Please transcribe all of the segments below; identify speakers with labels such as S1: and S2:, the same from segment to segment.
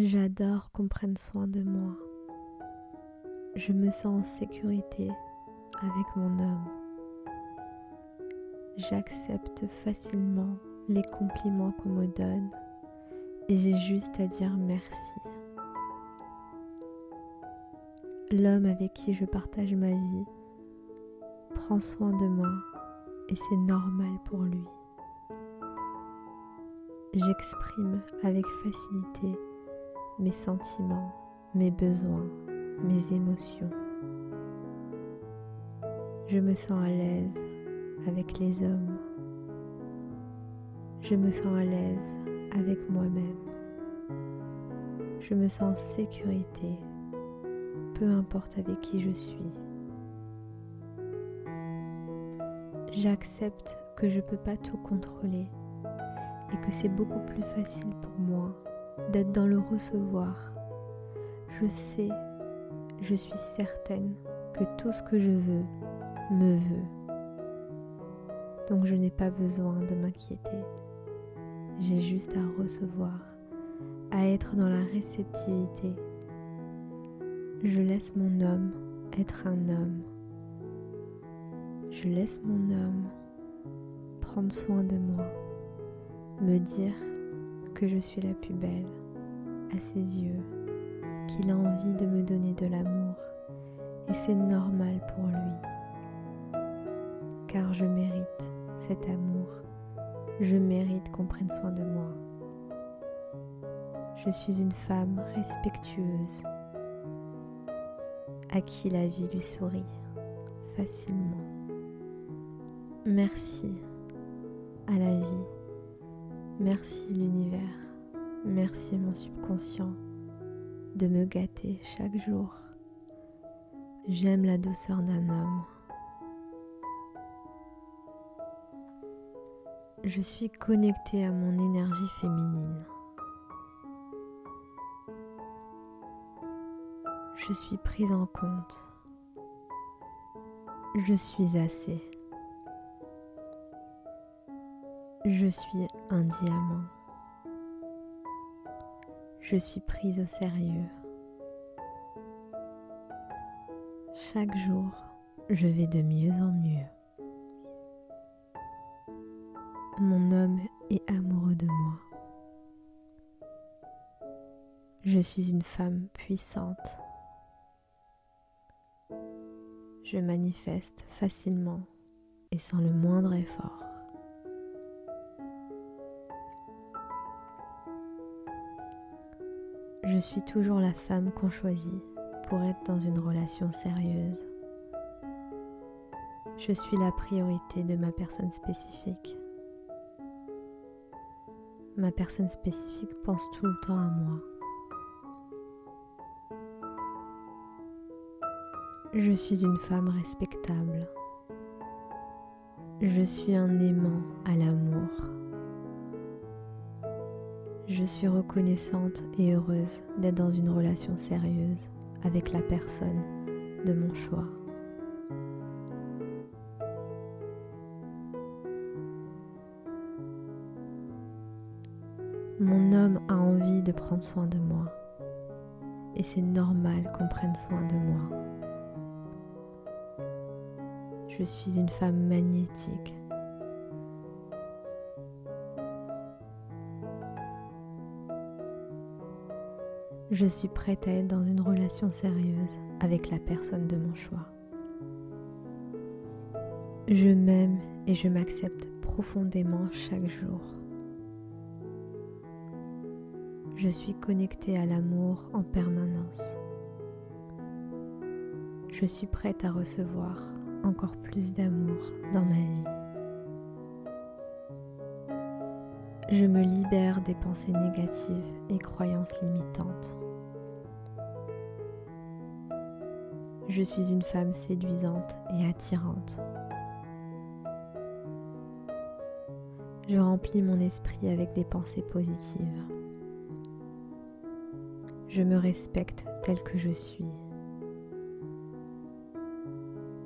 S1: J'adore qu'on prenne soin de moi. Je me sens en sécurité avec mon homme. J'accepte facilement les compliments qu'on me donne et j'ai juste à dire merci. L'homme avec qui je partage ma vie prend soin de moi et c'est normal pour lui. J'exprime avec facilité mes sentiments, mes besoins, mes émotions. Je me sens à l'aise avec les hommes. Je me sens à l'aise avec moi-même. Je me sens en sécurité, peu importe avec qui je suis. J'accepte que je ne peux pas tout contrôler et que c'est beaucoup plus facile pour moi d'être dans le recevoir. Je sais, je suis certaine que tout ce que je veux me veut. Donc je n'ai pas besoin de m'inquiéter. J'ai juste à recevoir, à être dans la réceptivité. Je laisse mon homme être un homme. Je laisse mon homme prendre soin de moi, me dire que je suis la plus belle à ses yeux, qu'il a envie de me donner de l'amour et c'est normal pour lui. Car je mérite cet amour, je mérite qu'on prenne soin de moi. Je suis une femme respectueuse à qui la vie lui sourit facilement. Merci à la vie Merci l'univers, merci mon subconscient de me gâter chaque jour. J'aime la douceur d'un homme. Je suis connectée à mon énergie féminine. Je suis prise en compte. Je suis assez. Je suis un diamant. Je suis prise au sérieux. Chaque jour, je vais de mieux en mieux. Mon homme est amoureux de moi. Je suis une femme puissante. Je manifeste facilement et sans le moindre effort. Je suis toujours la femme qu'on choisit pour être dans une relation sérieuse. Je suis la priorité de ma personne spécifique. Ma personne spécifique pense tout le temps à moi. Je suis une femme respectable. Je suis un aimant à l'amour. Je suis reconnaissante et heureuse d'être dans une relation sérieuse avec la personne de mon choix. Mon homme a envie de prendre soin de moi et c'est normal qu'on prenne soin de moi. Je suis une femme magnétique Je suis prête à être dans une relation sérieuse avec la personne de mon choix. Je m'aime et je m'accepte profondément chaque jour. Je suis connectée à l'amour en permanence. Je suis prête à recevoir encore plus d'amour dans ma vie. Je me libère des pensées négatives et croyances limitantes. Je suis une femme séduisante et attirante. Je remplis mon esprit avec des pensées positives. Je me respecte tel que je suis.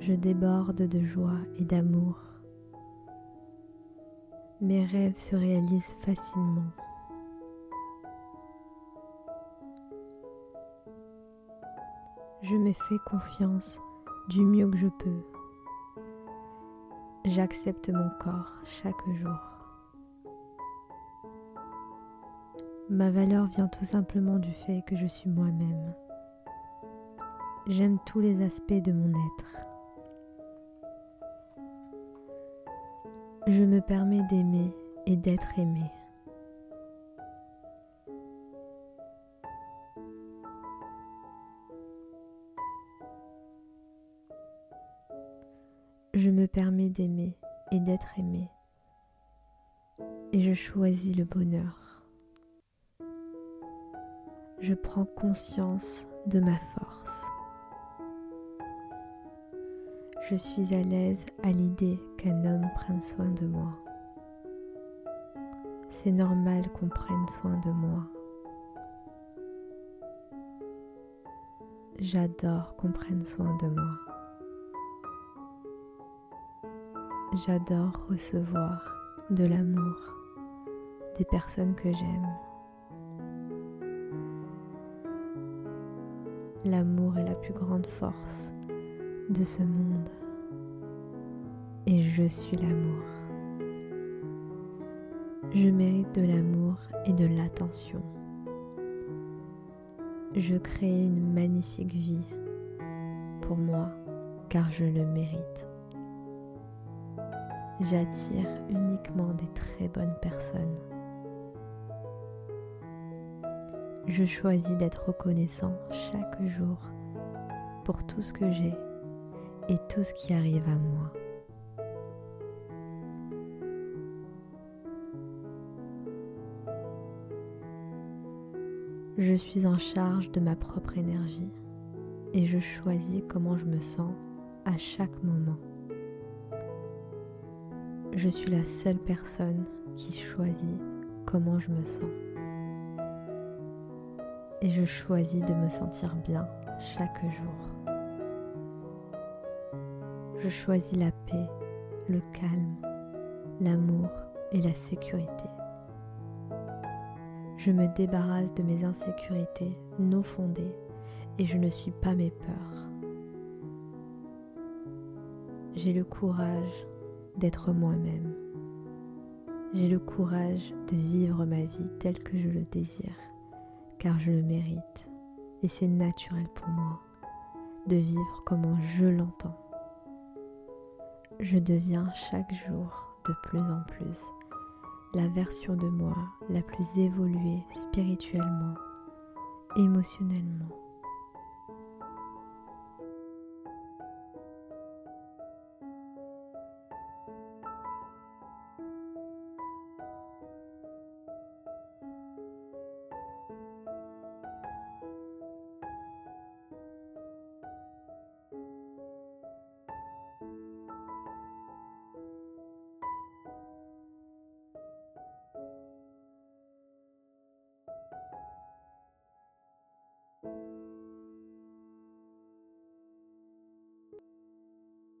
S1: Je déborde de joie et d'amour mes rêves se réalisent facilement. Je me fais confiance du mieux que je peux. J'accepte mon corps chaque jour. Ma valeur vient tout simplement du fait que je suis moi-même. J'aime tous les aspects de mon être. Je me permets d'aimer et d'être aimé. Je me permets d'aimer et d'être aimé. Et je choisis le bonheur. Je prends conscience de ma force. Je suis à l'aise à l'idée qu'un homme prenne soin de moi. C'est normal qu'on prenne soin de moi. J'adore qu'on prenne soin de moi. J'adore recevoir de l'amour des personnes que j'aime. L'amour est la plus grande force de ce monde et je suis l'amour. Je mérite de l'amour et de l'attention. Je crée une magnifique vie pour moi car je le mérite j'attire uniquement des très bonnes personnes. Je choisis d'être reconnaissant chaque jour pour tout ce que j'ai et tout ce qui arrive à moi. Je suis en charge de ma propre énergie et je choisis comment je me sens à chaque moment je suis la seule personne qui choisit comment je me sens. Et je choisis de me sentir bien chaque jour. Je choisis la paix, le calme, l'amour et la sécurité. Je me débarrasse de mes insécurités non fondées et je ne suis pas mes peurs. J'ai le courage d'être moi-même. J'ai le courage de vivre ma vie telle que je le désire, car je le mérite, et c'est naturel pour moi de vivre comme je l'entends. Je deviens chaque jour de plus en plus la version de moi la plus évoluée spirituellement, émotionnellement